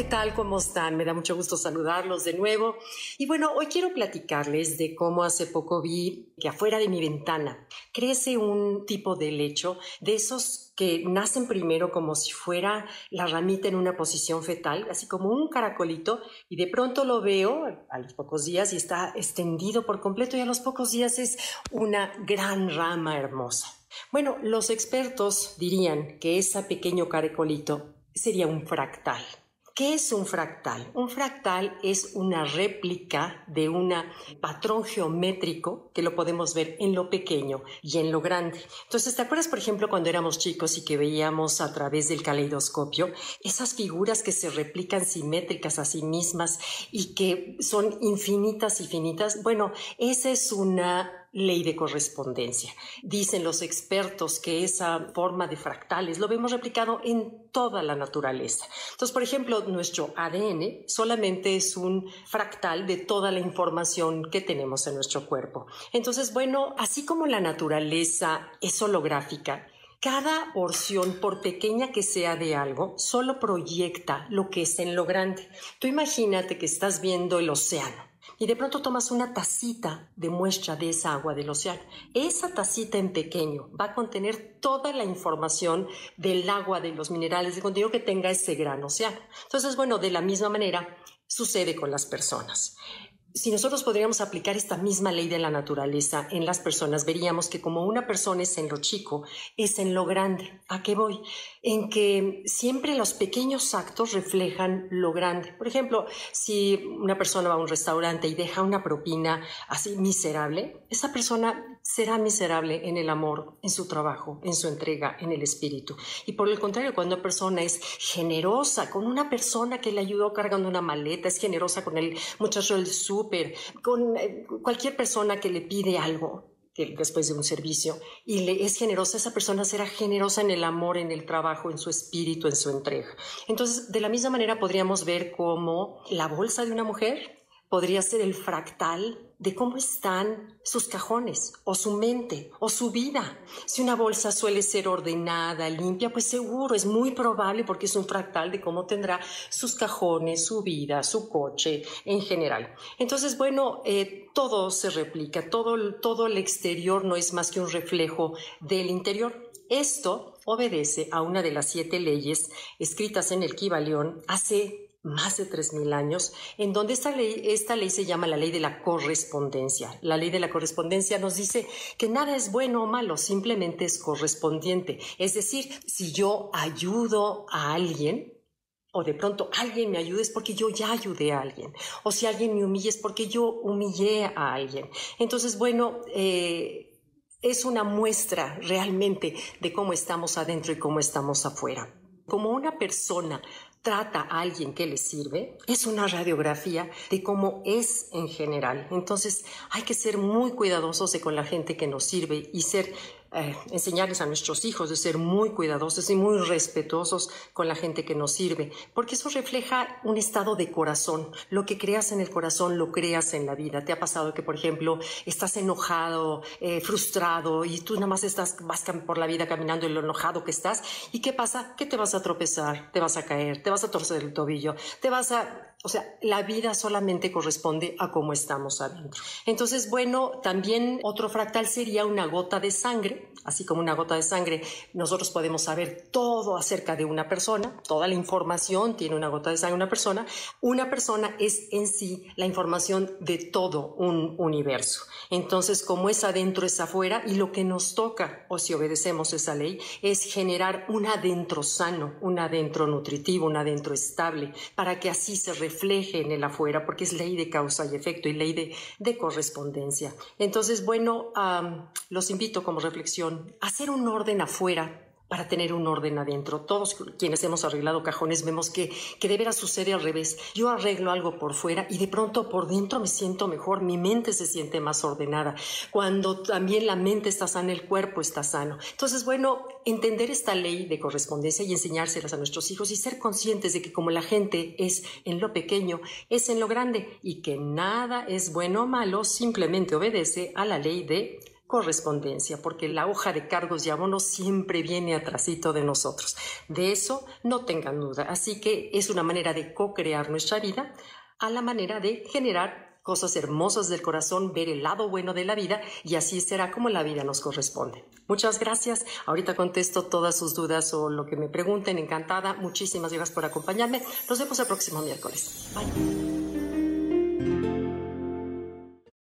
¿qué tal? ¿Cómo están? Me da mucho gusto saludarlos de nuevo. Y bueno, hoy quiero platicarles de cómo hace poco vi que afuera de mi ventana crece un tipo de lecho de esos que nacen primero como si fuera la ramita en una posición fetal, así como un caracolito, y de pronto lo veo a los pocos días y está extendido por completo y a los pocos días es una gran rama hermosa. Bueno, los expertos dirían que ese pequeño caracolito sería un fractal. ¿Qué es un fractal? Un fractal es una réplica de un patrón geométrico que lo podemos ver en lo pequeño y en lo grande. Entonces, ¿te acuerdas, por ejemplo, cuando éramos chicos y que veíamos a través del caleidoscopio esas figuras que se replican simétricas a sí mismas y que son infinitas y finitas? Bueno, esa es una ley de correspondencia. Dicen los expertos que esa forma de fractales lo vemos replicado en toda la naturaleza. Entonces, por ejemplo, nuestro ADN solamente es un fractal de toda la información que tenemos en nuestro cuerpo. Entonces, bueno, así como la naturaleza es holográfica, cada porción, por pequeña que sea de algo, solo proyecta lo que es en lo grande. Tú imagínate que estás viendo el océano y de pronto tomas una tacita de muestra de esa agua del océano. Esa tacita en pequeño va a contener toda la información del agua, de los minerales, de contenido que tenga ese gran océano. Entonces, bueno, de la misma manera sucede con las personas si nosotros podríamos aplicar esta misma ley de la naturaleza en las personas, veríamos que como una persona es en lo chico, es en lo grande. ¿A qué voy? En que siempre los pequeños actos reflejan lo grande. Por ejemplo, si una persona va a un restaurante y deja una propina así miserable, esa persona será miserable en el amor, en su trabajo, en su entrega, en el espíritu. Y por el contrario, cuando una persona es generosa con una persona que le ayudó cargando una maleta, es generosa con el muchacho del sur, con eh, cualquier persona que le pide algo después de un servicio y le es generosa, esa persona será generosa en el amor, en el trabajo, en su espíritu, en su entrega. Entonces, de la misma manera podríamos ver cómo la bolsa de una mujer podría ser el fractal de cómo están sus cajones o su mente o su vida. Si una bolsa suele ser ordenada, limpia, pues seguro, es muy probable porque es un fractal de cómo tendrá sus cajones, su vida, su coche en general. Entonces, bueno, eh, todo se replica, todo, todo el exterior no es más que un reflejo del interior. Esto obedece a una de las siete leyes escritas en el Kibalión hace más de 3.000 años, en donde esta ley, esta ley se llama la ley de la correspondencia. La ley de la correspondencia nos dice que nada es bueno o malo, simplemente es correspondiente. Es decir, si yo ayudo a alguien, o de pronto alguien me ayude es porque yo ya ayudé a alguien. O si alguien me humilla es porque yo humillé a alguien. Entonces, bueno, eh, es una muestra realmente de cómo estamos adentro y cómo estamos afuera. Como una persona trata a alguien que le sirve, es una radiografía de cómo es en general. Entonces hay que ser muy cuidadosos de con la gente que nos sirve y ser eh, enseñarles a nuestros hijos de ser muy cuidadosos y muy respetuosos con la gente que nos sirve, porque eso refleja un estado de corazón. Lo que creas en el corazón lo creas en la vida. ¿Te ha pasado que, por ejemplo, estás enojado, eh, frustrado y tú nada más estás, vas por la vida caminando en lo enojado que estás? ¿Y qué pasa? Que te vas a tropezar, te vas a caer, te vas a torcer el tobillo, te vas a o sea, la vida solamente corresponde a cómo estamos adentro. Entonces, bueno, también otro fractal sería una gota de sangre, así como una gota de sangre, nosotros podemos saber todo acerca de una persona, toda la información tiene una gota de sangre una persona. Una persona es en sí la información de todo un universo. Entonces, como es adentro, es afuera, y lo que nos toca, o si obedecemos esa ley, es generar un adentro sano, un adentro nutritivo, un adentro estable, para que así se refleje en el afuera, porque es ley de causa y efecto y ley de, de correspondencia. Entonces, bueno, los invito como reflexión hacer un orden afuera para tener un orden adentro. Todos quienes hemos arreglado cajones vemos que, que de veras sucede al revés. Yo arreglo algo por fuera y de pronto por dentro me siento mejor, mi mente se siente más ordenada. Cuando también la mente está sana, el cuerpo está sano. Entonces, bueno, entender esta ley de correspondencia y enseñárselas a nuestros hijos y ser conscientes de que como la gente es en lo pequeño, es en lo grande y que nada es bueno o malo, simplemente obedece a la ley de correspondencia, porque la hoja de cargos y abonos siempre viene atrásito de nosotros. De eso no tengan duda. Así que es una manera de co-crear nuestra vida a la manera de generar cosas hermosas del corazón, ver el lado bueno de la vida y así será como la vida nos corresponde. Muchas gracias. Ahorita contesto todas sus dudas o lo que me pregunten. Encantada. Muchísimas gracias por acompañarme. Nos vemos el próximo miércoles. Bye.